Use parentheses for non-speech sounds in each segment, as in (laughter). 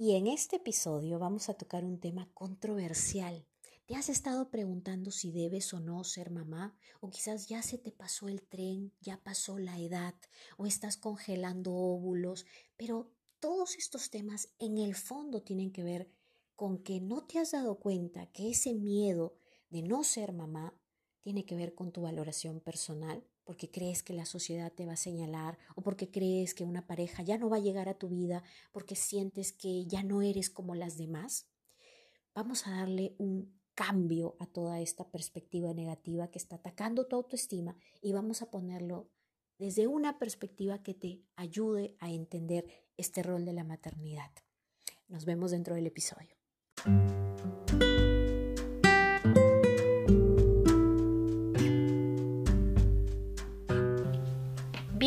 Y en este episodio vamos a tocar un tema controversial. ¿Te has estado preguntando si debes o no ser mamá? ¿O quizás ya se te pasó el tren, ya pasó la edad, o estás congelando óvulos? Pero todos estos temas en el fondo tienen que ver con que no te has dado cuenta que ese miedo de no ser mamá tiene que ver con tu valoración personal, porque crees que la sociedad te va a señalar o porque crees que una pareja ya no va a llegar a tu vida porque sientes que ya no eres como las demás. Vamos a darle un cambio a toda esta perspectiva negativa que está atacando tu autoestima y vamos a ponerlo desde una perspectiva que te ayude a entender este rol de la maternidad. Nos vemos dentro del episodio.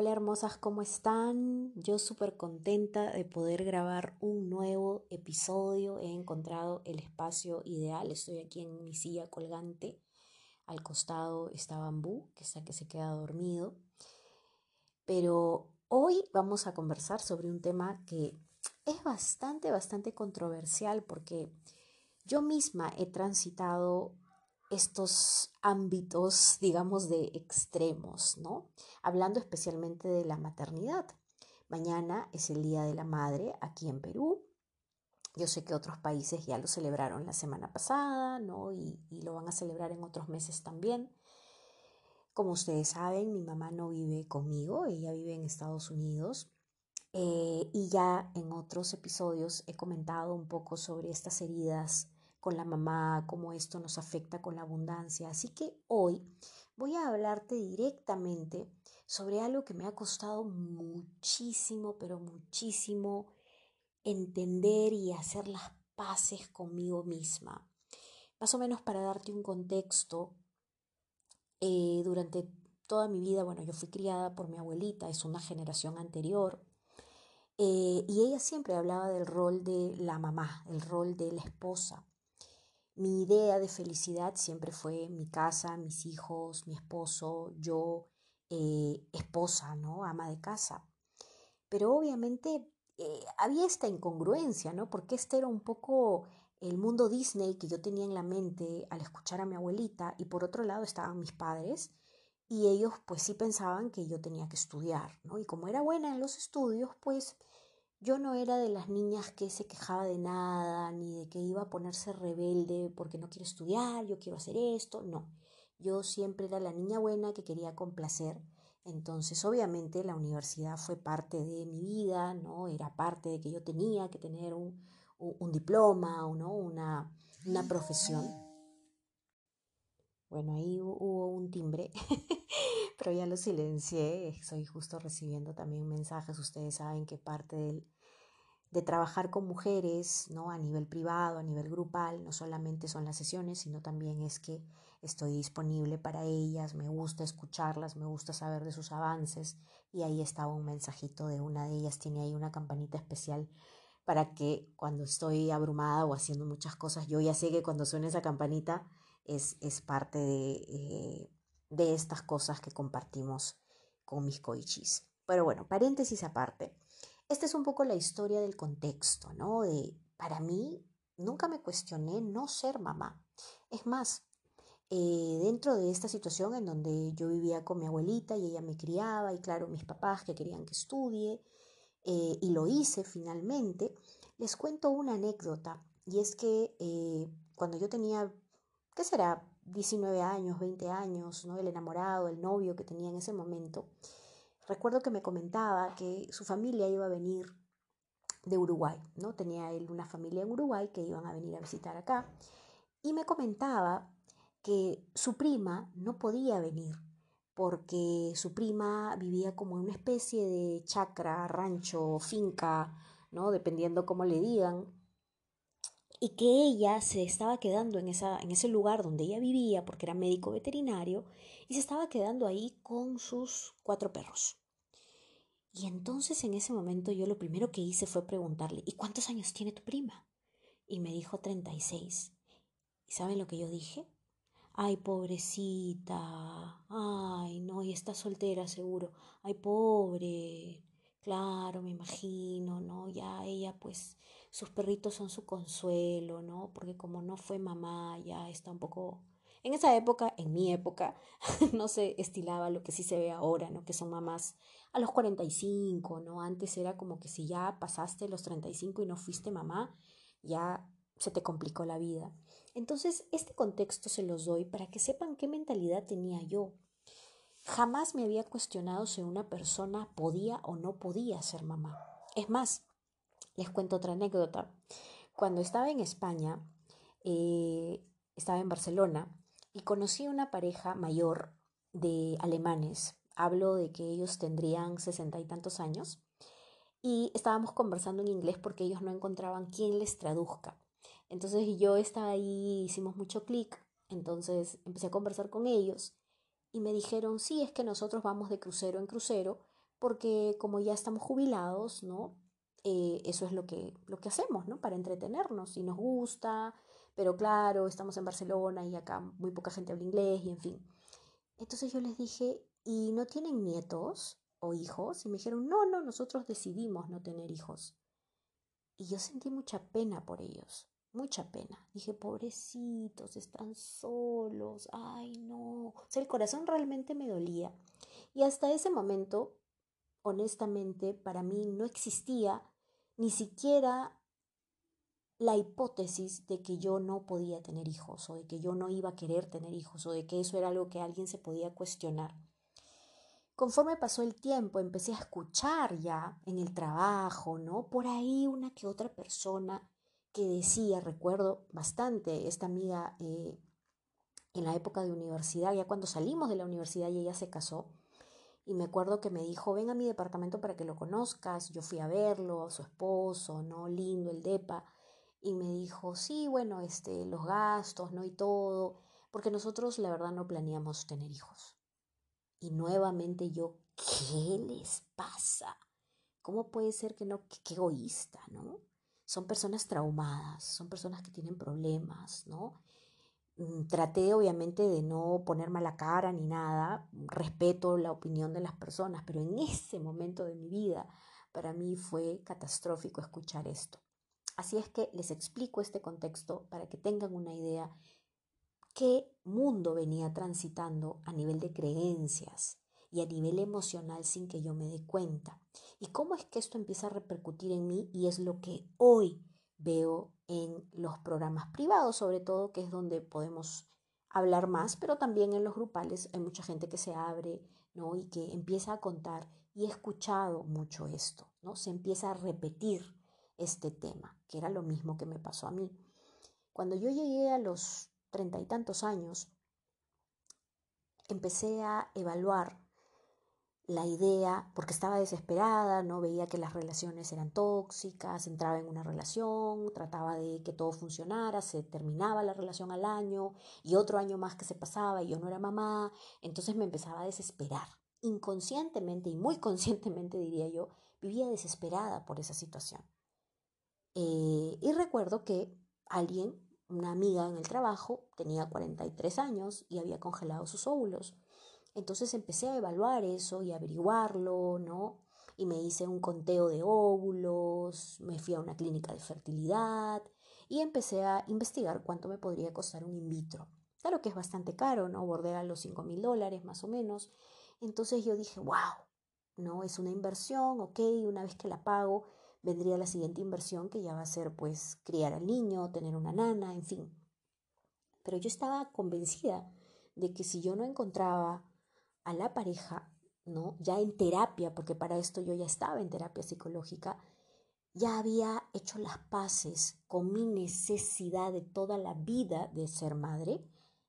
Hola hermosas, ¿cómo están? Yo súper contenta de poder grabar un nuevo episodio. He encontrado el espacio ideal. Estoy aquí en mi silla colgante. Al costado está Bambú, que está que se queda dormido. Pero hoy vamos a conversar sobre un tema que es bastante, bastante controversial porque yo misma he transitado estos ámbitos, digamos, de extremos, ¿no? Hablando especialmente de la maternidad. Mañana es el Día de la Madre aquí en Perú. Yo sé que otros países ya lo celebraron la semana pasada, ¿no? Y, lo van a celebrar en otros meses también. Como ustedes saben, mi mamá no vive conmigo, ella vive en Estados Unidos. Eh, y ya en otros episodios he comentado un poco sobre estas heridas con la mamá, cómo esto nos afecta con la abundancia. Así que hoy voy a hablarte directamente sobre algo que me ha costado muchísimo, pero muchísimo entender y hacer las paces conmigo misma. Más o menos para darte un contexto, eh, durante toda mi vida, bueno, yo fui criada por mi abuelita, es una generación anterior, eh, y ella siempre hablaba del rol de la mamá, el rol de la esposa. Mi idea de felicidad siempre fue mi casa, mis hijos, mi esposo, yo, eh, esposa, ¿no? Ama de casa. Pero obviamente eh, había esta incongruencia, ¿no? Porque este era un poco el mundo Disney que yo tenía en la mente al escuchar a mi abuelita y por otro lado estaban mis padres y ellos pues sí pensaban que yo tenía que estudiar, ¿no? Y como era buena en los estudios, pues yo no era de las niñas que se quejaba de nada, ni de que iba a ponerse rebelde porque no quiero estudiar, yo quiero hacer esto, no. Yo siempre era la niña buena que quería complacer. Entonces, obviamente, la universidad fue parte de mi vida, ¿no? Era parte de que yo tenía que tener un, un, diploma, ¿no? Una, una profesión. Bueno, ahí hubo un timbre, (laughs) pero ya lo silencié. Estoy justo recibiendo también mensajes. Ustedes saben que parte del, de trabajar con mujeres, ¿no? A nivel privado, a nivel grupal, no solamente son las sesiones, sino también es que estoy disponible para ellas, me gusta escucharlas, me gusta saber de sus avances. Y ahí estaba un mensajito de una de ellas, tiene ahí una campanita especial para que cuando estoy abrumada o haciendo muchas cosas, yo ya sé que cuando suena esa campanita es, es parte de, eh, de estas cosas que compartimos con mis coichis. Pero bueno, paréntesis aparte. Esta es un poco la historia del contexto, ¿no? De, para mí, nunca me cuestioné no ser mamá. Es más, eh, dentro de esta situación en donde yo vivía con mi abuelita y ella me criaba, y claro, mis papás que querían que estudie, eh, y lo hice finalmente, les cuento una anécdota, y es que cuando yo tenía, ¿qué será? 19 años, 20 años, ¿no? El enamorado, el novio que tenía en ese momento, recuerdo que me comentaba que su familia iba a venir de Uruguay, ¿no? Tenía él una familia en Uruguay que iban a venir a visitar acá y me comentaba que su prima no podía venir porque su prima vivía como en una especie de chacra, rancho, finca, ¿no? Dependiendo cómo le digan, y que ella se estaba quedando en, esa, en ese lugar donde ella vivía, porque era médico veterinario, y se estaba quedando ahí con sus cuatro perros. Y entonces en ese momento yo lo primero que hice fue preguntarle, ¿y cuántos años tiene tu prima? Y me dijo 36. ¿Y saben lo que yo dije? Ay, pobrecita. Ay, no, y está soltera seguro. Ay, pobre. Claro, me imagino, ¿no? Ya ella pues sus perritos son su consuelo, ¿no? Porque como no fue mamá, ya está un poco en esa época, en mi época, (laughs) no se estilaba lo que sí se ve ahora, ¿no? Que son mamás a los 45, ¿no? Antes era como que si ya pasaste los 35 y no fuiste mamá, ya se te complicó la vida. Entonces, este contexto se los doy para que sepan qué mentalidad tenía yo. Jamás me había cuestionado si una persona podía o no podía ser mamá. Es más, les cuento otra anécdota. Cuando estaba en España, eh, estaba en Barcelona, y conocí una pareja mayor de alemanes. Hablo de que ellos tendrían sesenta y tantos años y estábamos conversando en inglés porque ellos no encontraban quién les traduzca. Entonces yo estaba ahí, hicimos mucho clic, entonces empecé a conversar con ellos y me dijeron, sí, es que nosotros vamos de crucero en crucero porque como ya estamos jubilados, ¿no? Eh, eso es lo que, lo que hacemos, ¿no? Para entretenernos, si nos gusta, pero claro, estamos en Barcelona y acá muy poca gente habla inglés y en fin. Entonces yo les dije, ¿y no tienen nietos o hijos? Y me dijeron, no, no, nosotros decidimos no tener hijos. Y yo sentí mucha pena por ellos, mucha pena. Dije, pobrecitos, están solos, ay no. O sea, el corazón realmente me dolía. Y hasta ese momento, honestamente, para mí no existía ni siquiera la hipótesis de que yo no podía tener hijos o de que yo no iba a querer tener hijos o de que eso era algo que alguien se podía cuestionar. Conforme pasó el tiempo, empecé a escuchar ya en el trabajo, ¿no? Por ahí una que otra persona que decía, recuerdo bastante, esta amiga eh, en la época de universidad, ya cuando salimos de la universidad y ella se casó, y me acuerdo que me dijo, ven a mi departamento para que lo conozcas, yo fui a verlo, a su esposo, ¿no? Lindo el DEPA, y me dijo, sí, bueno, este, los gastos, ¿no? Y todo, porque nosotros la verdad no planeamos tener hijos. Y nuevamente yo, ¿qué les pasa? ¿Cómo puede ser que no? Qué, egoísta, ¿no? Son personas traumadas, son personas que tienen problemas, ¿no? Mm, traté obviamente de no poner mala cara ni nada, respeto la opinión de las personas, pero en ese momento de mi vida para mí fue catastrófico escuchar esto. Así es que les explico este contexto para que tengan una idea qué mundo venía transitando a nivel de creencias y a nivel emocional sin que yo me dé cuenta. Y cómo es que esto empieza a repercutir en mí y es lo que hoy veo en los programas privados, sobre todo, que es donde podemos hablar más, pero también en los grupales hay mucha gente que se abre, ¿no? Y que empieza a contar y he escuchado mucho esto, ¿no? Se empieza a repetir este tema, que era lo mismo que me pasó a mí. Cuando yo llegué a los treinta y tantos años, empecé a evaluar la idea, porque estaba desesperada, no veía que las relaciones eran tóxicas, entraba en una relación, trataba de que todo funcionara, se terminaba la relación al año y otro año más que se pasaba y yo no era mamá, entonces me empezaba a desesperar. Inconscientemente y muy (laughs) conscientemente diría yo, vivía desesperada por esa situación. Eh, y recuerdo que alguien, una amiga en el trabajo, tenía 43 años y había congelado sus óvulos. Entonces empecé a evaluar eso y averiguarlo, ¿no? Y me hice un conteo de óvulos, me fui a una clínica de fertilidad y empecé a investigar cuánto me podría costar un in vitro. Claro que es bastante caro, ¿no? Bordea los 5 mil dólares más o menos. Entonces yo dije, wow, ¿no? Es una inversión, ok, una vez que la pago, vendría la siguiente inversión que ya va a ser pues criar al niño, tener una nana, en fin. Pero yo estaba convencida de que si yo no encontraba a la pareja ¿no? Ya en terapia, porque para esto yo ya estaba en terapia psicológica, ya había hecho las paces con mi necesidad de toda la vida de ser madre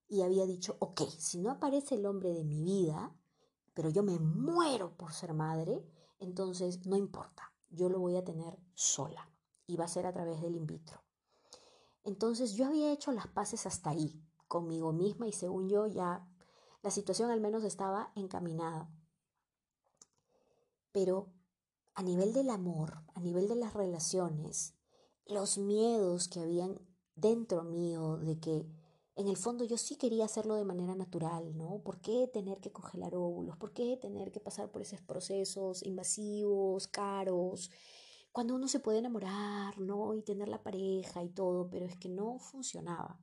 y había dicho, ok, si no aparece el hombre de mi vida, pero yo me muero por ser madre, entonces no importa, yo lo voy a tener sola y va a ser a través del in vitro. Entonces yo había hecho las paces hasta ahí, conmigo misma y según yo ya la situación al menos estaba encaminada. Pero a nivel del amor, a nivel de las relaciones, los miedos que habían dentro mío de que en el fondo yo sí quería hacerlo de manera natural, ¿no? ¿Por qué tener que congelar óvulos? ¿Por qué tener que pasar por esos procesos invasivos, caros? Cuando uno se puede enamorar, ¿no? Y tener la pareja y todo, pero es que no funcionaba.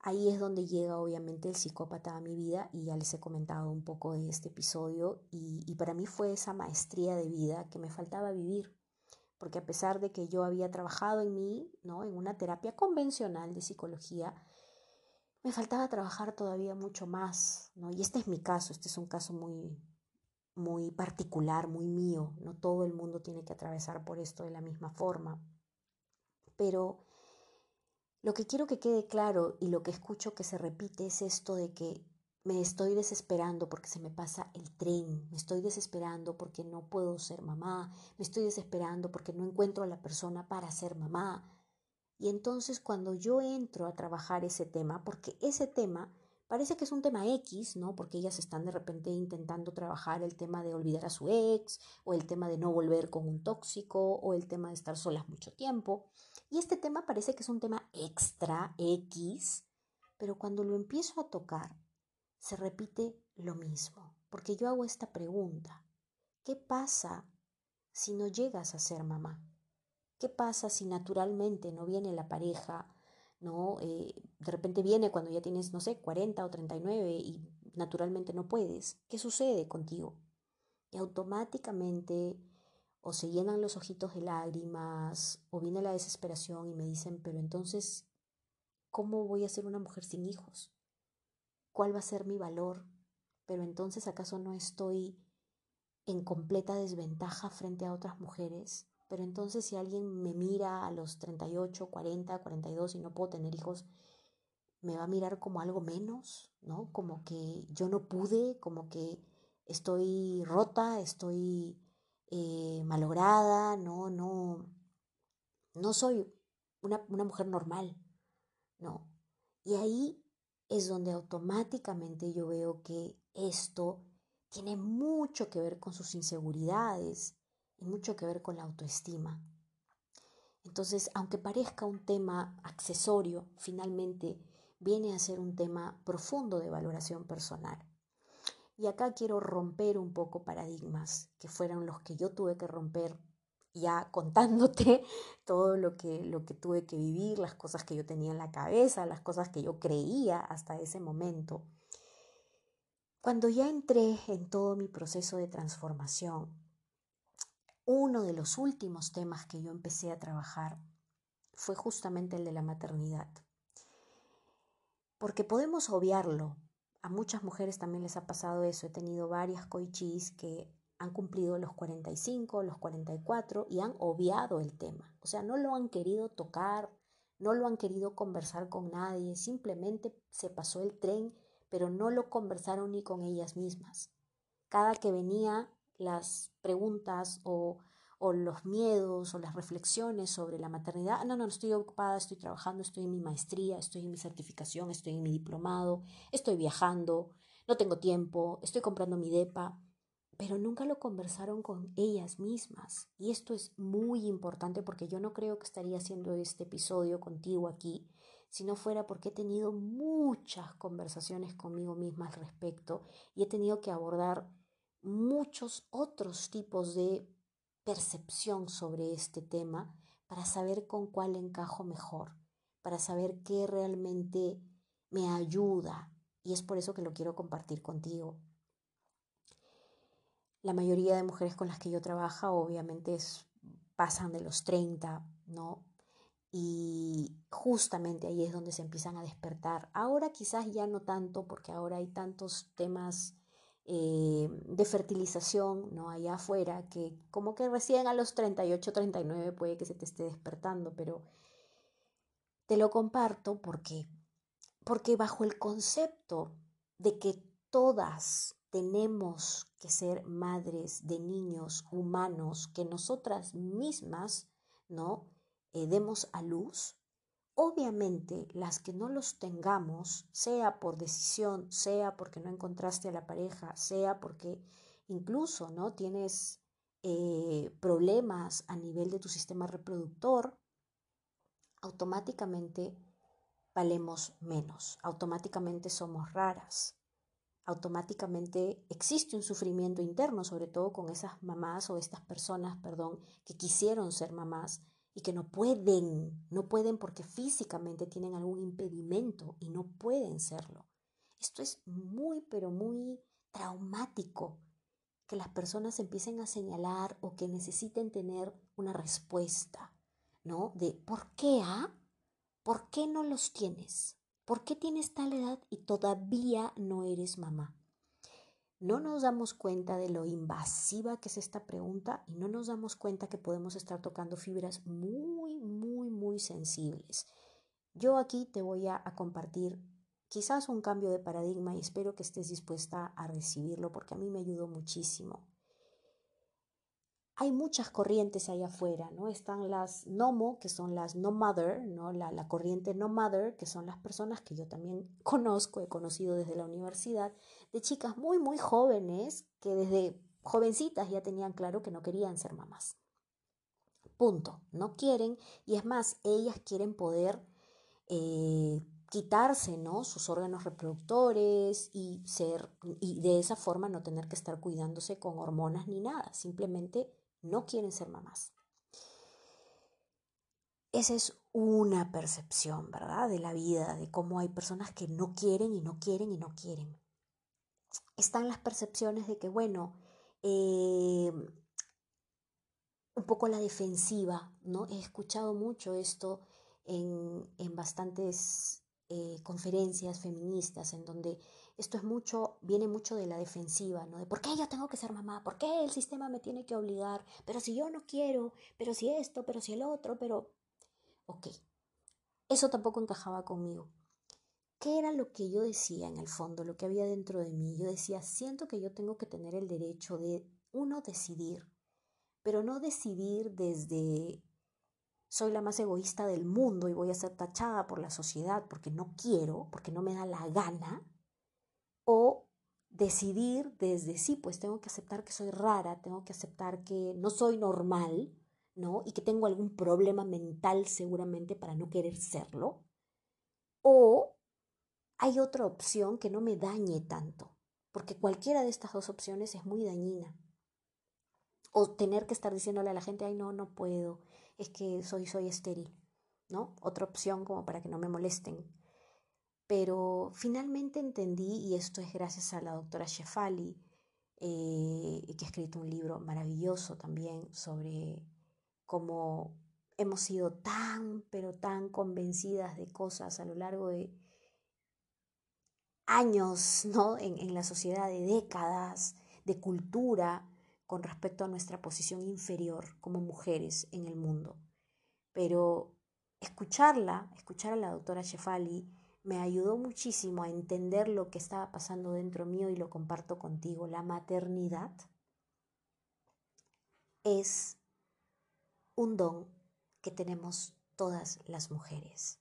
Ahí es donde llega obviamente el psicópata a mi vida y ya les he comentado un poco de este episodio y, para mí fue esa maestría de vida que me faltaba vivir porque a pesar de que yo había trabajado en mí, ¿no? en una terapia convencional de psicología, me faltaba trabajar todavía mucho más, ¿no? Y este es mi caso, este es un caso muy muy particular, muy mío, no todo el mundo tiene que atravesar por esto de la misma forma. Pero lo que quiero que quede claro y lo que escucho que se repite es esto de que me estoy desesperando porque se me pasa el tren, me estoy desesperando porque no puedo ser mamá, me estoy desesperando porque no encuentro a la persona para ser mamá. Y entonces cuando yo entro a trabajar ese tema, porque ese tema parece que es un tema X, ¿no? Porque ellas están de repente intentando trabajar el tema de olvidar a su ex, o el tema de no volver con un tóxico, o el tema de estar solas mucho tiempo. Y este tema parece que es un tema extra X, pero cuando lo empiezo a tocar, se repite lo mismo, porque yo hago esta pregunta. ¿Qué pasa si no llegas a ser mamá? ¿Qué pasa si naturalmente no viene la pareja? ¿No? Eh, de repente viene cuando ya tienes, no sé, 40 o 39 y naturalmente no puedes. ¿Qué sucede contigo? Y automáticamente o se llenan los ojitos de lágrimas o viene la desesperación y me dicen, pero entonces, ¿cómo voy a ser una mujer sin hijos? cuál va a ser mi valor, pero entonces acaso no estoy en completa desventaja frente a otras mujeres, pero entonces si alguien me mira a los 38, 40, 42 y no puedo tener hijos, me va a mirar como algo menos, ¿no? Como que yo no pude, como que estoy rota, estoy eh, malograda, no, no, no soy una, una mujer normal, ¿no? Y ahí es donde automáticamente yo veo que esto tiene mucho que ver con sus inseguridades y mucho que ver con la autoestima. Entonces, aunque parezca un tema accesorio, finalmente viene a ser un tema profundo de valoración personal. Y acá quiero romper un poco paradigmas que fueron los que yo tuve que romper ya contándote (laughs) todo lo que, lo que tuve que vivir, las cosas que yo tenía en la cabeza, las cosas que yo creía hasta ese momento. Cuando ya entré en todo mi proceso de transformación, uno de los últimos temas que yo empecé a trabajar fue justamente el de la maternidad. Porque podemos obviarlo. A muchas mujeres también les ha pasado eso. He tenido varias coichis que han cumplido los 45, los 44 y han obviado el tema. O sea, no lo han querido tocar, no lo han querido conversar con nadie, simplemente se pasó el tren, pero no lo conversaron ni con ellas mismas. Cada que venía las preguntas o, o los miedos o las reflexiones sobre la maternidad, no, no, estoy ocupada, estoy trabajando, estoy en mi maestría, estoy en mi certificación, estoy en mi diplomado, estoy viajando, no tengo tiempo, estoy comprando mi DEPA pero nunca lo conversaron con ellas mismas. Y esto es muy importante porque yo no creo que estaría haciendo este episodio contigo aquí si no fuera porque he tenido muchas conversaciones conmigo misma al respecto y he tenido que abordar muchos otros tipos de percepción sobre este tema para saber con cuál encajo mejor, para saber qué realmente me ayuda. Y es por eso que lo quiero compartir contigo. La mayoría de mujeres con las que yo trabajo obviamente pasan de los 30, ¿no? Y justamente ahí es donde se empiezan a despertar. Ahora quizás ya no tanto, porque ahora hay tantos temas eh, de fertilización, ¿no? Allá afuera, que como que recién a los 38, 39 puede que se te esté despertando, pero te lo comparto porque, porque bajo el concepto de que todas tenemos que ser madres de niños humanos que nosotras mismas, ¿no? Eh, demos a luz, Obviamente, las que no los tengamos, sea por decisión, sea porque no encontraste a la pareja, sea porque incluso no tienes eh, problemas a nivel de tu sistema reproductor, automáticamente valemos menos, automáticamente somos raras, automáticamente existe un sufrimiento interno, sobre todo con esas mamás o estas personas, perdón, que quisieron ser mamás y que no pueden, no pueden porque físicamente tienen algún impedimento y no pueden serlo. Esto es muy, pero muy traumático, que las personas empiecen a señalar o que necesiten tener una respuesta, ¿no? De ¿por qué, ah? ¿Por qué no los tienes? ¿Por qué tienes tal edad y todavía no eres mamá? No nos damos cuenta de lo invasiva que es esta pregunta y no nos damos cuenta que podemos estar tocando fibras muy, muy, muy sensibles. Yo aquí te voy a, compartir quizás un cambio de paradigma y espero que estés dispuesta a recibirlo porque a mí me ayudó muchísimo hay muchas corrientes allá afuera, ¿no? Están las NOMO, que son las no mother, ¿no? La, corriente no mother, que son las personas que yo también (laughs) conozco, he conocido desde la universidad, de chicas muy, muy jóvenes que desde jovencitas ya tenían claro que no querían ser mamás. Punto. No quieren, y es más, ellas quieren poder eh, quitarse, ¿no? Sus órganos reproductores y ser, y de esa forma no tener que estar cuidándose con hormonas ni nada, simplemente no quieren ser mamás. Esa es una percepción, ¿verdad? De la vida, de cómo hay personas que no quieren y no quieren y no quieren. Están las percepciones de que, bueno, eh, un poco la defensiva, ¿no? He escuchado mucho esto en, en bastantes eh, conferencias feministas en donde esto es mucho, viene mucho de la defensiva, ¿no? De por qué yo tengo que ser mamá, por qué el sistema me tiene que obligar, pero si yo no quiero, pero si esto, pero si el otro, pero... Ok, eso tampoco encajaba conmigo. ¿Qué era lo que yo decía en el fondo, lo que había dentro de mí? Yo decía, siento que yo tengo que tener el derecho de, uno, decidir, pero no decidir desde soy la más egoísta del mundo y voy a ser tachada por la sociedad porque no quiero, porque no me da la gana, o decidir desde sí, pues tengo que aceptar que soy rara, tengo que aceptar que no soy normal, ¿no? Y que tengo algún problema mental seguramente para no querer serlo. O hay otra opción que no me dañe tanto, porque cualquiera de estas dos opciones es muy dañina. O tener que estar diciéndole a la gente, ay, no, no puedo, es que soy, soy estéril, ¿no? Otra opción como para que no me molesten. Pero finalmente entendí, y esto es gracias a la doctora Shefali, eh, que ha escrito un libro maravilloso también sobre cómo hemos sido tan, pero tan convencidas de cosas a lo largo de años, ¿no? En, en la sociedad, de décadas, de cultura, con respecto a nuestra posición inferior como mujeres en el mundo. Pero escucharla, escuchar a la doctora Shefali, me ayudó muchísimo a entender lo que estaba pasando dentro mío y lo comparto contigo. La maternidad es un don que tenemos todas las mujeres.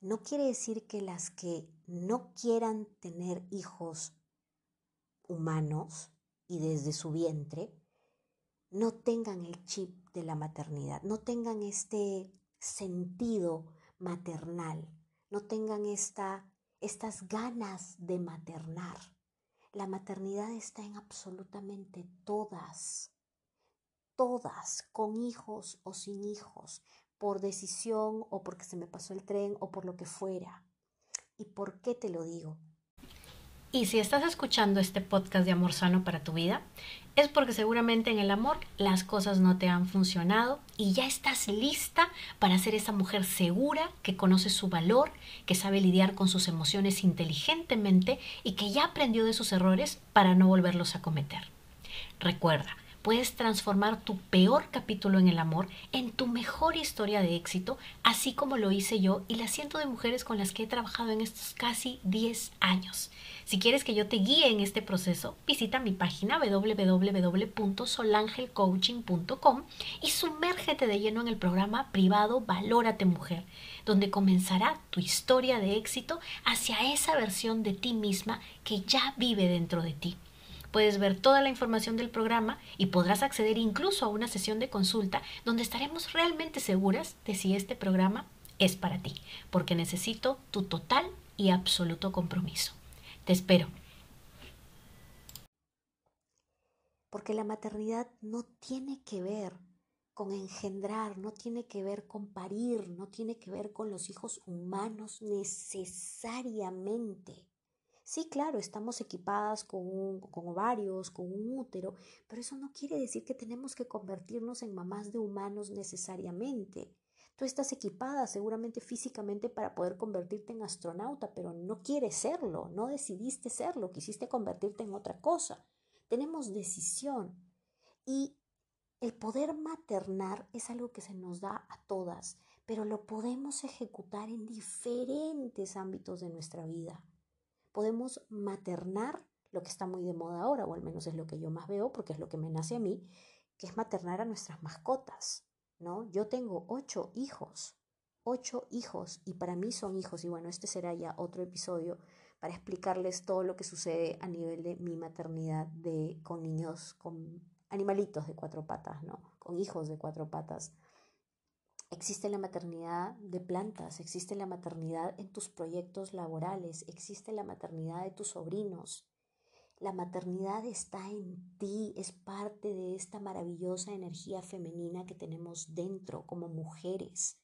No quiere decir que las que no quieran tener hijos humanos y desde su vientre no tengan el chip de la maternidad, no tengan este sentido maternal no tengan esta, estas ganas de maternar. La maternidad está en absolutamente todas, todas, con hijos o sin hijos, por decisión o porque se me pasó el tren o por lo que fuera. ¿Y por qué te lo digo? Y si estás escuchando este podcast de Amor Sano para tu vida, es porque seguramente en el amor las cosas no te han funcionado y ya estás lista para ser esa mujer segura que conoce su valor, que sabe lidiar con sus emociones inteligentemente y que ya aprendió de sus errores para no volverlos a cometer. Recuerda, puedes transformar tu peor capítulo en el amor en tu mejor historia de éxito, así como lo hice yo y la ciento de mujeres con las que he trabajado en estos casi 10 años. Si quieres que yo te guíe en este proceso, visita mi página www.solangelcoaching.com y sumérgete de lleno en el programa privado Valórate Mujer, donde comenzará tu historia de éxito hacia esa versión de ti misma que ya vive dentro de ti. Puedes ver toda la información del programa y podrás acceder incluso a una sesión de consulta donde estaremos realmente seguras de si este programa es para ti, porque necesito tu total y absoluto compromiso. Te espero. Porque la maternidad no tiene que ver con engendrar, no tiene que ver con parir, no tiene que ver con los hijos humanos necesariamente. Sí, claro, estamos equipadas con, ovarios, con un útero, pero eso no quiere decir que tenemos que convertirnos en mamás de humanos necesariamente. Tú estás equipada seguramente físicamente para poder convertirte en astronauta, pero no quieres serlo, no decidiste serlo, quisiste convertirte en otra cosa. Tenemos decisión y el poder maternar es algo que se nos da a todas, pero lo podemos ejecutar en diferentes ámbitos de nuestra vida podemos maternar lo que está muy de moda ahora, o al menos es lo que yo más veo, porque es lo que me nace a mí, que es maternar a nuestras mascotas, ¿no? Yo tengo ocho hijos, ocho hijos, y para mí son hijos, y bueno, este será ya otro episodio para explicarles todo lo que sucede a nivel de mi maternidad de, con niños, con animalitos de cuatro patas, ¿no? Con hijos de cuatro patas. Existe la maternidad de plantas, existe la maternidad en tus proyectos laborales, existe la maternidad de tus sobrinos. La maternidad está en ti, es parte de esta maravillosa energía femenina que tenemos dentro como mujeres.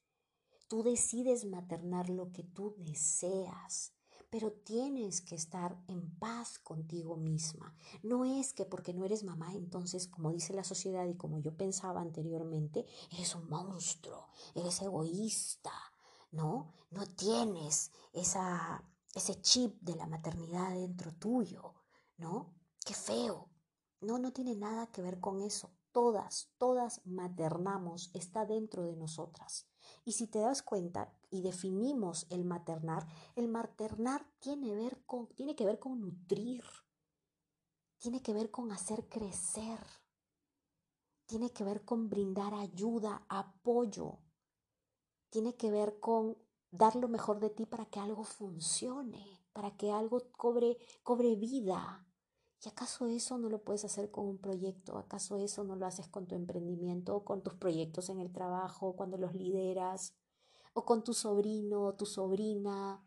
Tú decides maternar lo que tú deseas pero tienes que estar en paz contigo misma. No es que porque no eres mamá, entonces, como dice la sociedad y como yo pensaba anteriormente, eres un monstruo, eres egoísta, ¿no? No tienes esa, ese chip de la maternidad dentro tuyo, ¿no? Qué feo. No, no tiene nada que ver con eso. Todas, todas maternamos, está dentro de nosotras. Y si te das cuenta y definimos el maternar, el maternar tiene, tiene que ver con nutrir, tiene que ver con hacer crecer, tiene que ver con brindar ayuda, apoyo, tiene que ver con dar lo mejor de ti para que algo funcione, para que algo cobre, cobre vida. ¿Y acaso eso no lo puedes hacer con un proyecto? ¿Acaso eso no lo haces con tu emprendimiento, con tus proyectos en el trabajo, cuando los lideras? ¿O con tu sobrino o tu sobrina?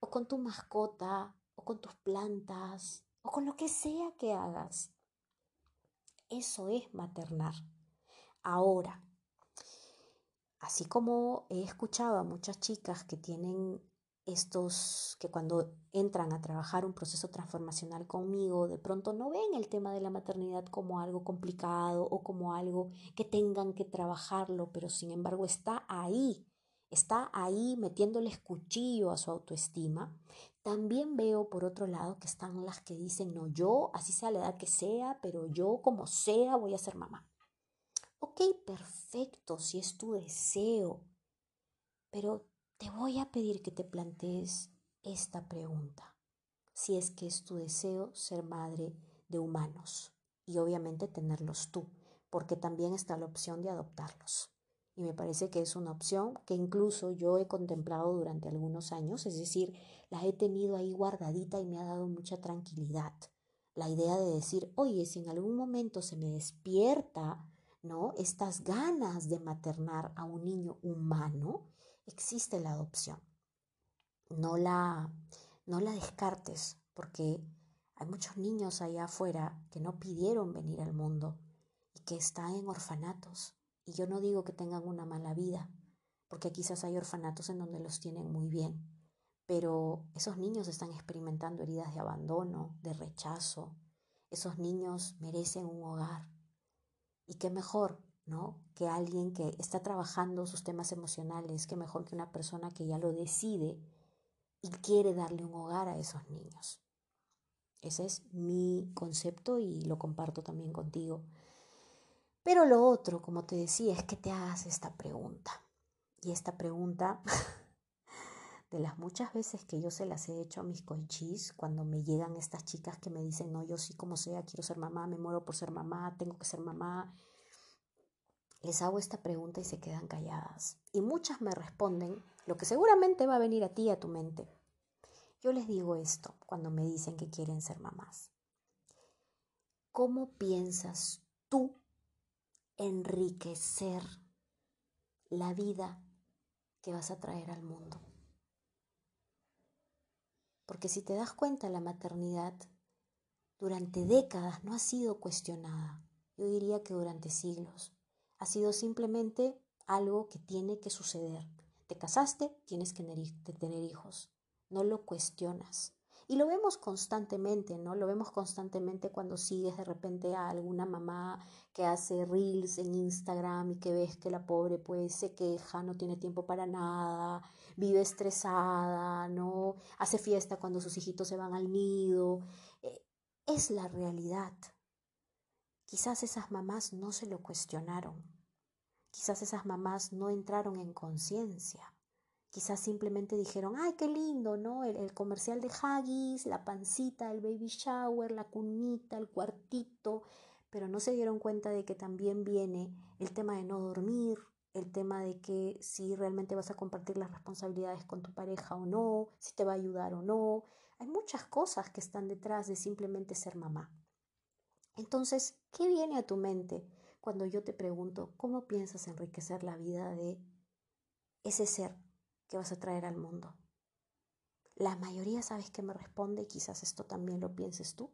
¿O con tu mascota? ¿O con tus plantas? ¿O con lo que sea que hagas? Eso es maternar. Ahora, así como he escuchado a muchas chicas que tienen estos que cuando entran a trabajar un proceso transformacional conmigo, de pronto no ven el tema de la maternidad como algo complicado o como algo que tengan que trabajarlo, pero sin embargo está ahí, está ahí metiéndoles cuchillo a su autoestima. También veo por otro lado que están las que dicen, no, yo, así sea la edad que sea, pero yo como sea voy a ser mamá. Ok, perfecto, si es tu deseo, pero te voy a pedir que te plantees esta pregunta, si es que es tu deseo ser madre de humanos y obviamente tenerlos tú, porque también está la opción de adoptarlos. Y me parece que es una opción que incluso yo he contemplado durante algunos años, es decir, la he tenido ahí guardadita y me ha dado mucha tranquilidad. La idea de decir, oye, si en algún momento se me despierta, ¿no? Estas ganas de maternar a un niño humano, existe la adopción. No la, no la descartes, porque hay muchos niños allá afuera que no pidieron venir al mundo y que están en orfanatos. Y yo no digo que tengan una mala vida, porque quizás hay orfanatos en donde los tienen muy bien, pero esos niños están experimentando heridas de abandono, de rechazo. Esos niños merecen un hogar. Y qué mejor, ¿no? Que alguien que está trabajando sus temas emocionales, qué mejor que una persona que ya lo decide y quiere darle un hogar a esos niños. Ese es mi concepto y lo comparto también contigo. Pero lo otro, como te decía, es que te hagas esta pregunta. Y esta pregunta, (laughs) de las muchas veces que yo se las he hecho a mis coichis, cuando me llegan estas chicas que me dicen, no, yo sí como sea, quiero ser mamá, me muero por ser mamá, tengo que ser mamá, les hago esta pregunta y se quedan calladas. Y muchas me responden lo que seguramente va a venir a ti a tu mente. Yo les digo esto cuando me dicen que quieren ser mamás. ¿Cómo piensas tú enriquecer la vida que vas a traer al mundo? Porque si te das cuenta, la maternidad durante décadas no ha sido cuestionada. Yo diría que durante siglos. Ha sido simplemente algo que tiene que suceder. Te casaste, tienes que tener hijos no lo cuestionas. Y lo vemos constantemente, ¿no? Lo vemos constantemente cuando sigues de repente a alguna mamá que hace reels en Instagram y que ves que la pobre pues se queja, no tiene tiempo para nada, vive estresada, ¿no? Hace fiesta cuando sus hijitos se van al nido. Eh, es la realidad. Quizás esas mamás no se lo cuestionaron. Quizás esas mamás no entraron en conciencia. Quizás simplemente dijeron, ay, qué lindo, ¿no? El, comercial de Haggis, la pancita, el baby shower, la cunita, el cuartito, pero no se dieron cuenta de que también viene el tema de no dormir, el tema de que si realmente vas a compartir las responsabilidades con tu pareja o no, si te va a ayudar o no. Hay muchas cosas que están detrás de simplemente ser mamá. Entonces, ¿qué viene a tu mente cuando yo te pregunto cómo piensas enriquecer la vida de ese ser que vas a traer al mundo. La mayoría sabes que me responde, quizás esto también lo pienses tú.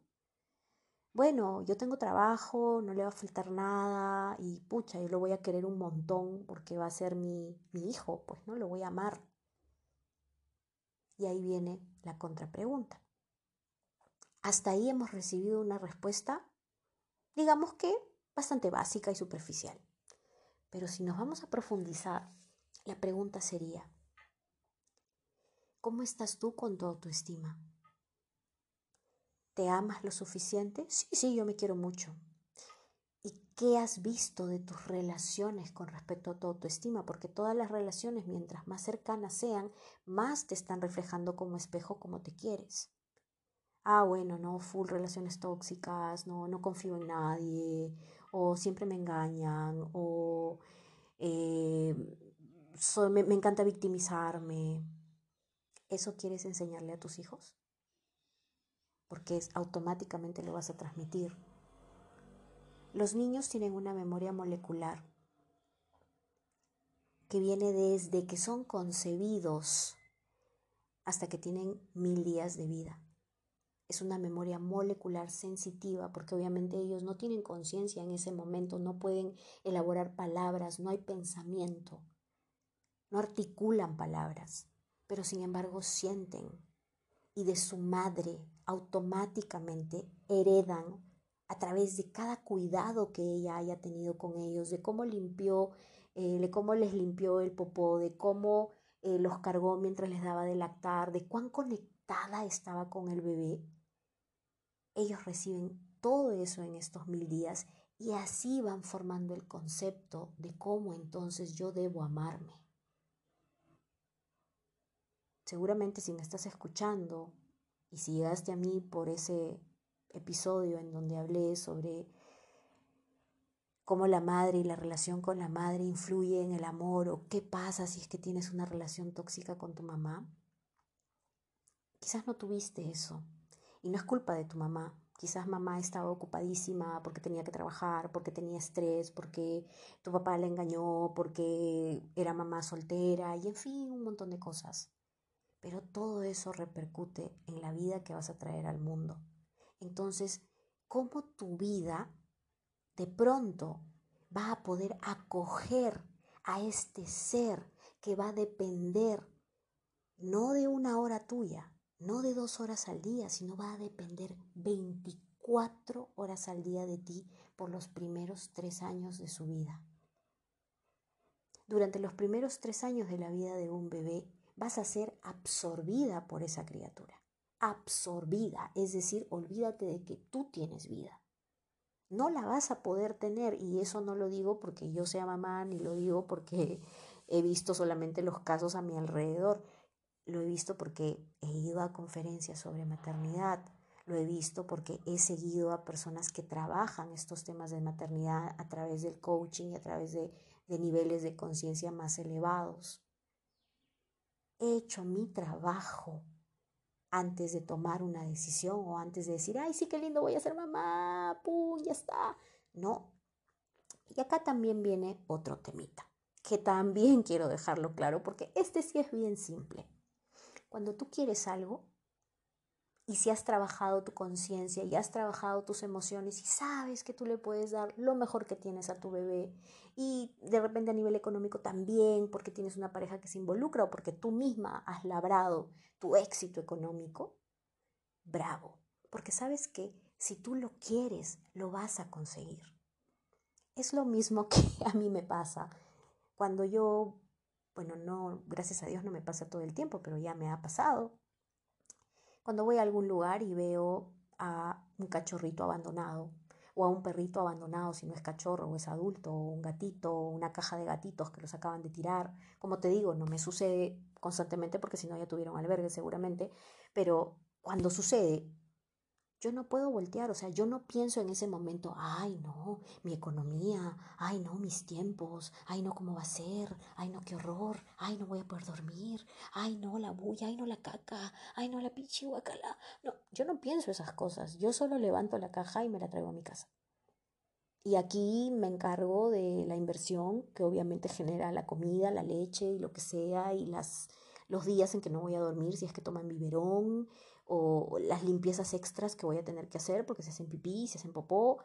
Bueno, yo tengo trabajo, no le va a faltar nada y pucha, yo lo voy a querer un montón porque va a ser mi, mi hijo, pues no, lo voy a amar. Y ahí viene la contrapregunta. Hasta ahí hemos recibido una respuesta, digamos que bastante básica y superficial. Pero si nos vamos a profundizar, la pregunta sería, ¿Cómo estás tú con tu autoestima? ¿Te amas lo suficiente? Sí, sí, yo me quiero mucho. ¿Y qué has visto de tus relaciones con respecto a tu autoestima? Porque todas las relaciones, mientras más cercanas sean, más te están reflejando como espejo cómo te quieres. Ah, bueno, no, full relaciones tóxicas, no, no confío en nadie, o siempre me engañan, o eh, me, me encanta victimizarme. ¿Eso quieres enseñarle a tus hijos? Porque es, automáticamente lo vas a transmitir. Los niños tienen una memoria molecular que viene desde que son concebidos hasta que tienen mil días de vida. Es una memoria molecular sensitiva porque obviamente ellos no tienen conciencia en ese momento, no pueden elaborar palabras, no hay pensamiento, no articulan palabras pero sin embargo sienten y de su madre automáticamente heredan a través de cada cuidado que ella haya tenido con ellos, de cómo limpió, eh, de cómo les limpió el popó, de cómo eh, los cargó mientras les daba de lactar, de cuán conectada estaba con el bebé. Ellos reciben todo eso en estos mil días y así van formando el concepto de cómo entonces yo debo amarme. Seguramente si me estás escuchando y si llegaste a mí por ese episodio en donde hablé sobre cómo la madre y la relación con la madre influye en el amor o qué pasa si es que tienes una relación tóxica con tu mamá, quizás no tuviste eso. Y no es culpa de tu mamá. Quizás mamá estaba ocupadísima porque tenía que trabajar, porque tenía estrés, porque tu papá la engañó, porque era mamá soltera y en fin, un montón de cosas. Pero todo eso repercute en la vida que vas a traer al mundo. Entonces, ¿cómo tu vida de pronto va a poder acoger a este ser que va a depender no de una hora tuya, no de dos horas al día, sino va a depender 24 horas al día de ti por los primeros tres años de su vida. Durante los primeros tres años de la vida de un bebé vas a ser absorbida por esa criatura. Absorbida, es decir, olvídate de que tú tienes vida. No la vas a poder tener y eso no lo digo porque yo sea mamá ni lo digo porque he visto solamente los casos a mi alrededor. Lo he visto porque he ido a conferencias sobre maternidad, lo he visto porque he seguido a personas que trabajan estos temas de maternidad a través del coaching y a través de de niveles de conciencia más elevados. He hecho mi trabajo antes de tomar una decisión o antes de decir, ay, sí, qué lindo, voy a ser mamá, pum, ya está. No. Y acá también viene otro temita, que también quiero dejarlo claro, porque este sí es bien simple. Cuando tú quieres algo, y si has trabajado tu conciencia y has trabajado tus emociones y sabes que tú le puedes dar lo mejor que tienes a tu bebé y de repente a nivel económico también porque tienes una pareja que se involucra o porque tú misma has labrado tu éxito económico, bravo, porque sabes que si tú lo quieres, lo vas a conseguir. Es lo mismo (laughs) que a mí me pasa cuando yo, bueno, no, gracias a Dios no me pasa todo el tiempo, pero ya me ha pasado cuando voy a algún lugar y veo a un cachorrito abandonado o a un perrito abandonado si no es cachorro o es adulto, o un gatito o una caja de gatitos que los acaban de tirar. Como te digo, no me sucede constantemente porque si no ya tuvieron albergue seguramente, pero cuando sucede yo no puedo voltear, o sea, yo no pienso en ese momento, ay no, mi economía, ay no, mis tiempos, ay no, cómo va a ser, ay no, qué horror, ay no voy a poder dormir, ay no, la bulla, ay no, la caca, ay no, la pichi guacala. No, yo no pienso esas cosas, yo solo levanto la caja y me la traigo a mi casa. Y aquí me encargo de la inversión que obviamente genera la comida, la leche y lo que sea, y las, los días en que no voy a dormir si es que toman biberón o las limpiezas extras que voy a tener que hacer porque se hacen pipí, se hacen popó.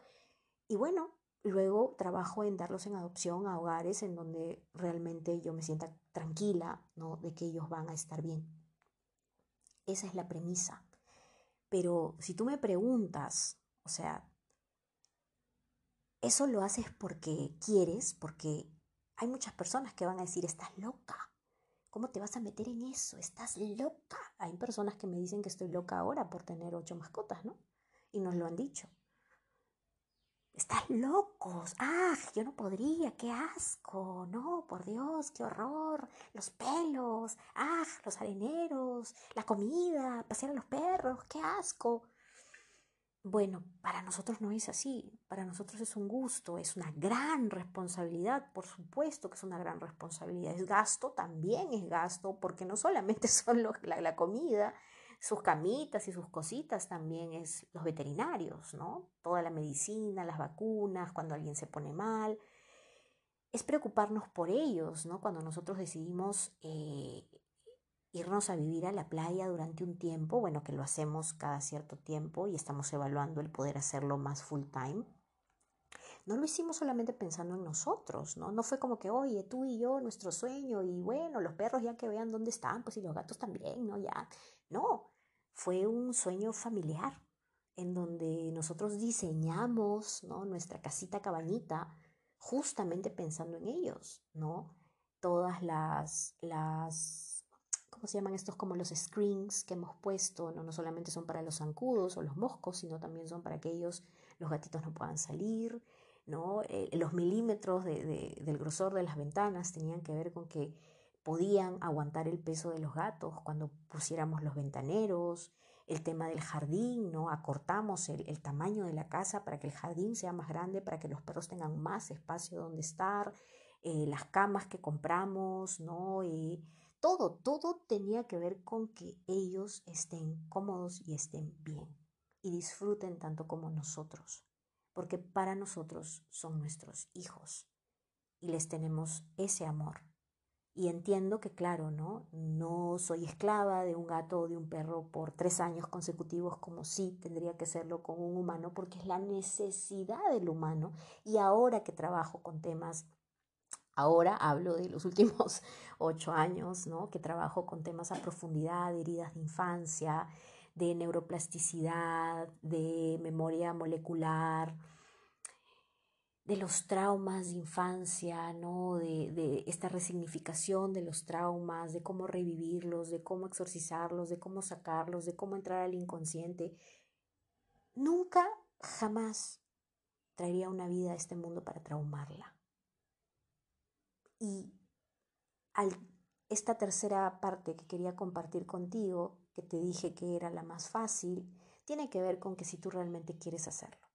Y bueno, luego trabajo en darlos en adopción a hogares en donde realmente yo me sienta tranquila, ¿no? De que ellos van a estar bien. Esa es la premisa. Pero si tú me preguntas, o sea, eso lo haces porque quieres, porque hay muchas personas que van a decir, estás loca, ¿Cómo te vas a meter en eso? Estás loca. Hay personas que me dicen que estoy loca ahora por tener ocho mascotas, ¿no? Y nos lo han dicho. Estás locos. ¡Ah! Yo no podría. ¡Qué asco! No, por Dios, qué horror. Los pelos. ¡Ah! Los areneros. La comida. Pasear a los perros. ¡Qué asco! Bueno, para nosotros no es así, para nosotros es un gusto, es una gran responsabilidad, por supuesto que es una gran responsabilidad, es gasto, también es gasto, porque no solamente (laughs) son la, comida, sus camitas y sus cositas, también es los veterinarios, ¿no? Toda la medicina, las vacunas, cuando alguien se pone mal, es preocuparnos por ellos, ¿no? Cuando nosotros decidimos eh, irnos a vivir a la playa durante un tiempo, bueno, que lo hacemos cada cierto tiempo y estamos evaluando el poder hacerlo más full time. No lo hicimos solamente pensando en nosotros, ¿no? No fue como que, oye, tú y yo, nuestro sueño, y bueno, los perros ya que vean dónde están, pues y los gatos también, ¿no? Ya. No, fue un sueño familiar en donde nosotros diseñamos, ¿no? Nuestra casita cabañita justamente pensando en ellos, ¿no? Todas las, las ¿cómo se llaman estos? Como los screens que hemos puesto, ¿no? no solamente son para los zancudos o los moscos, sino también son para que ellos, los gatitos no puedan salir, ¿no? Eh, los milímetros del grosor de las ventanas tenían que ver con que podían aguantar el peso de los gatos cuando pusiéramos los ventaneros, el tema del jardín, ¿no? Acortamos el, el, tamaño de la casa para que el jardín sea más grande, para que los perros tengan más espacio donde estar, eh, las camas que compramos, ¿no? Todo, todo tenía que ver con que ellos estén cómodos y estén bien y disfruten tanto como nosotros, porque para nosotros son nuestros hijos y les tenemos ese amor. Y entiendo que, claro, ¿no? No soy esclava de un gato o de un perro por tres años consecutivos como sí tendría que serlo con un humano, porque es la necesidad del humano. Y ahora que trabajo con temas Ahora hablo de los (laughs) últimos ocho años, ¿no? Que trabajo con temas a profundidad, de heridas de infancia, de neuroplasticidad, de memoria molecular, de los traumas de infancia, ¿no? De, de, esta resignificación de los traumas, de cómo revivirlos, de cómo exorcizarlos, de cómo sacarlos, de cómo entrar al inconsciente. Nunca, jamás traería una vida a este mundo para traumarla. Y esta tercera parte que quería compartir contigo, que te dije que era la más fácil, tiene que ver con que si tú realmente quieres hacerlo.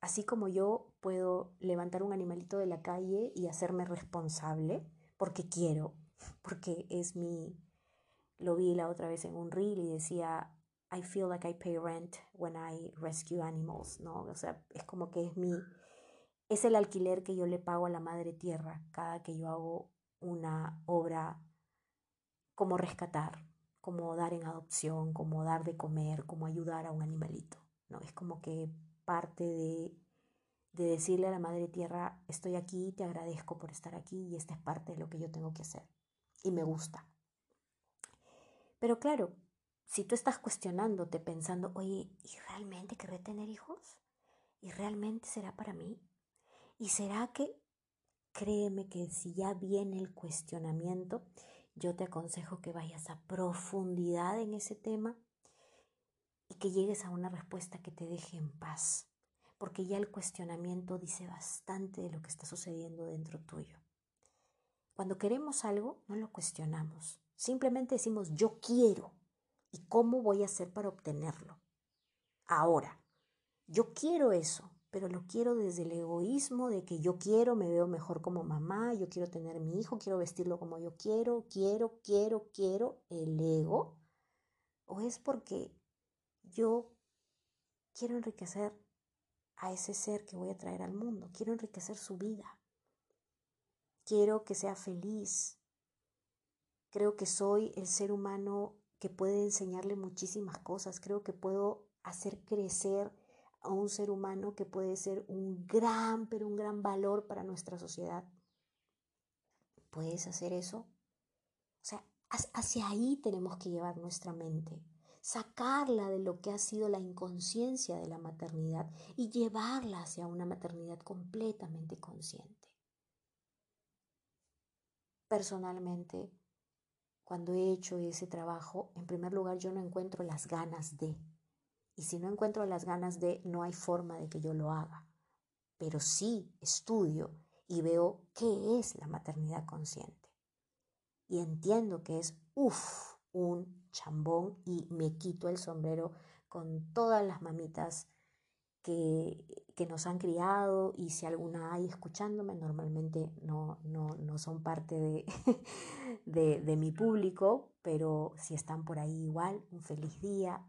Así como yo puedo levantar un animalito de la calle y hacerme responsable, porque quiero, (laughs) porque es mi... Lo vi la otra vez en un reel y decía, I feel like I pay rent when I rescue animals, ¿no? O sea, es como que es mi... Es el alquiler que yo le pago a la madre tierra cada que yo hago una obra como rescatar, como dar en adopción, como dar de comer, como ayudar a un animalito, ¿no? Es como que parte de, de decirle a la Madre Tierra, estoy aquí, te agradezco por estar aquí y esta es parte de lo que yo tengo que hacer. Y me gusta. Pero claro, si tú estás cuestionándote pensando, oye, ¿y realmente querré tener hijos? ¿Y realmente será para mí? ¿Y será que, créeme que si ya viene el cuestionamiento, yo te aconsejo que vayas a profundidad en ese tema y que llegues a una respuesta que te deje en paz, porque ya el cuestionamiento dice bastante de lo que está sucediendo dentro tuyo. Cuando queremos algo, no lo cuestionamos, simplemente decimos yo quiero y cómo voy a hacer para obtenerlo. Ahora, yo quiero eso, pero lo quiero desde el egoísmo de que yo quiero, me veo mejor como mamá, yo quiero tener mi hijo, quiero vestirlo como yo quiero, quiero, quiero, quiero, el ego, o es porque yo quiero enriquecer a ese ser que voy a traer al mundo, quiero enriquecer su vida, quiero que sea feliz, creo que soy el ser humano que puede enseñarle muchísimas cosas, creo que puedo hacer crecer a un ser humano que puede ser un gran, pero un gran valor para nuestra sociedad. ¿Puedes hacer eso? O sea, hacia ahí tenemos que llevar nuestra mente sacarla de lo que ha sido la inconsciencia de la maternidad y llevarla hacia una maternidad completamente consciente. Personalmente, cuando he hecho ese trabajo, en primer lugar yo no encuentro las ganas de. Y si no encuentro las ganas de, no hay forma de que yo lo haga. Pero sí estudio y veo qué es la maternidad consciente. Y entiendo que es, uff, un chambón y me quito el sombrero con todas las mamitas que, que, nos han criado y si alguna hay escuchándome, normalmente no, no, no son parte de, (laughs) de, de, mi público, pero si están por ahí igual, un feliz día.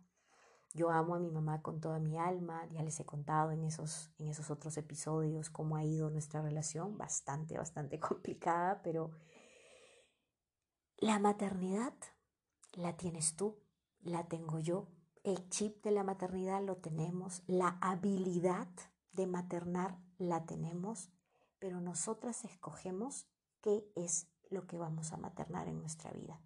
Yo amo a mi mamá con toda mi alma, ya les he contado en esos, en esos otros episodios cómo ha ido nuestra relación, bastante, bastante (laughs) complicada, pero la maternidad la tienes tú, la tengo yo. El chip de la maternidad lo tenemos, la habilidad de maternar la tenemos, pero nosotras escogemos qué es lo que vamos a maternar en nuestra vida.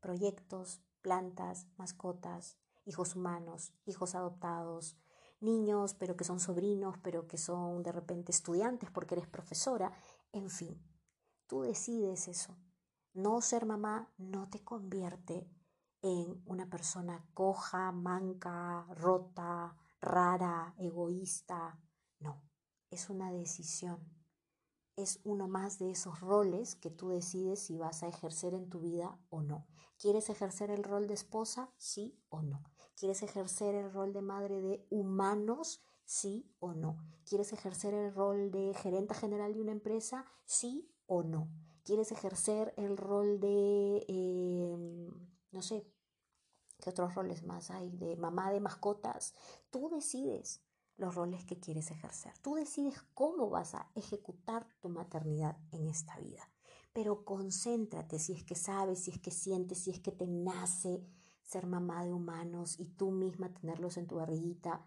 Proyectos, plantas, mascotas, hijos humanos, hijos adoptados, niños, pero que son sobrinos, pero que son de repente estudiantes porque eres profesora, en fin, tú decides eso. No ser mamá no te convierte en una persona coja, manca, rota, rara, egoísta. No, es una decisión. Es uno más de esos roles que tú decides si vas a ejercer en tu vida o no. ¿Quieres ejercer el rol de esposa? Sí o no. ¿Quieres ejercer el rol de madre de humanos? Sí o no. ¿Quieres ejercer el rol de gerente general de una empresa? Sí o no quieres ejercer el rol de, em, no sé, ¿qué otros roles más hay? De mamá de mascotas. Tú decides los roles que quieres ejercer. Tú decides cómo vas a ejecutar tu maternidad en esta vida. Pero concéntrate si es que sabes, si es que sientes, si es que te nace ser mamá de humanos y tú misma tenerlos en tu barriguita.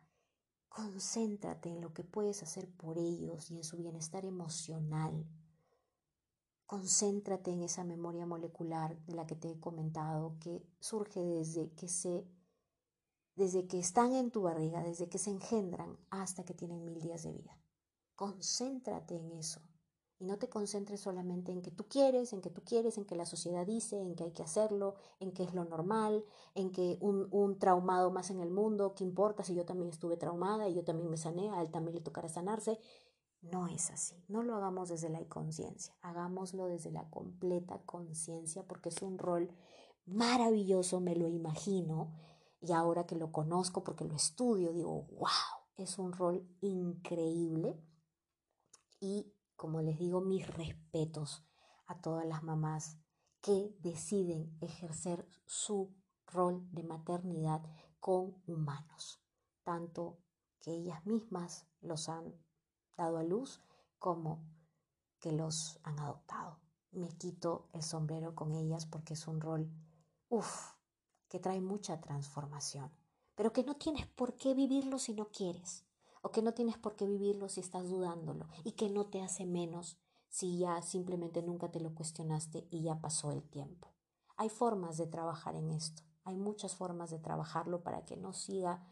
Concéntrate en lo que puedes hacer por ellos y en su bienestar emocional. Concéntrate en esa memoria molecular de la que te he comentado, que surge desde que se desde que están en tu barriga, desde que se engendran hasta que tienen mil días de vida. Concéntrate en eso. Y no te concentres solamente en que tú quieres, en que tú quieres, en que la sociedad dice, en que hay que hacerlo, en que es lo normal, en que un, un traumado más en el mundo, ¿qué importa si yo también estuve traumada y yo también me sané, a él también le tocará sanarse? No es así. No lo hagamos desde la inconsciencia, hagámoslo desde la completa conciencia porque es un rol maravilloso, me lo imagino, y ahora que lo conozco porque lo estudio, digo, wow, es un rol increíble y como les digo, mis respetos a todas las mamás que deciden ejercer su rol de maternidad con humanos, tanto que ellas mismas los han dado a luz como que los han adoptado. Me quito el sombrero con ellas porque es un rol, uff, que trae mucha transformación, pero que no tienes por qué vivirlo si no quieres o que no tienes por qué vivirlo si estás dudándolo y que no te hace menos si ya simplemente nunca te lo cuestionaste y ya pasó el tiempo. Hay formas de trabajar en esto, hay muchas formas de trabajarlo para que no siga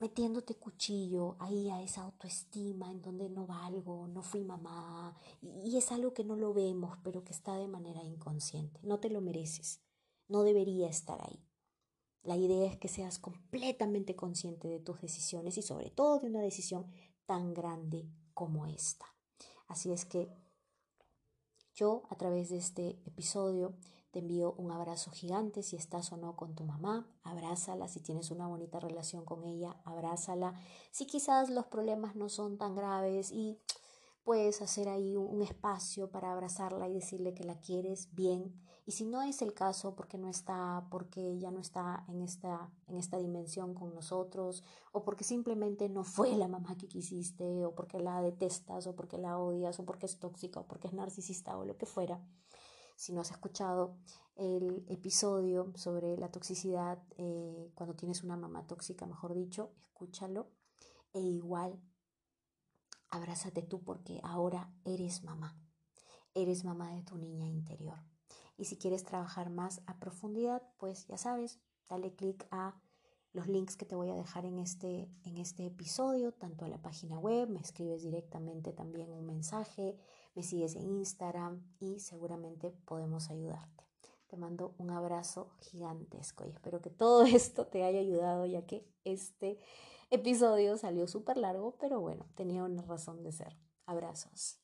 metiéndote cuchillo ahí a esa autoestima en donde no valgo, no fui mamá, y es algo que no lo vemos, pero que está de manera inconsciente. No te lo mereces, no debería estar ahí. La idea es que seas completamente consciente de tus decisiones y sobre todo de una decisión tan grande como esta. Así es que yo a través de este episodio te envío un abrazo gigante si estás o no con tu mamá, abrázala, si tienes una bonita relación con ella, abrázala. Si quizás los problemas no son tan graves y puedes hacer ahí un espacio para abrazarla y decirle que la quieres bien. Y si no es el caso, porque no está, porque ya no está en esta, en esta dimensión con nosotros, o porque simplemente no fue la mamá que quisiste, o porque la detestas, o porque la odias, o porque es tóxica, o porque es narcisista, o lo que fuera. Si no has escuchado el episodio sobre la toxicidad, eh, cuando tienes una mamá tóxica, mejor dicho, escúchalo. E igual abrázate tú porque ahora eres mamá. Eres mamá de tu niña interior. Y si quieres trabajar más a profundidad, pues ya sabes, dale clic a los links que te voy a dejar en este, en este episodio, tanto a la página web, me escribes directamente también un mensaje, me sigues en Instagram y seguramente podemos ayudarte. Te mando un abrazo gigantesco y espero que todo (laughs) esto te haya ayudado ya que este episodio salió súper largo, pero bueno, tenía una razón de ser. Abrazos.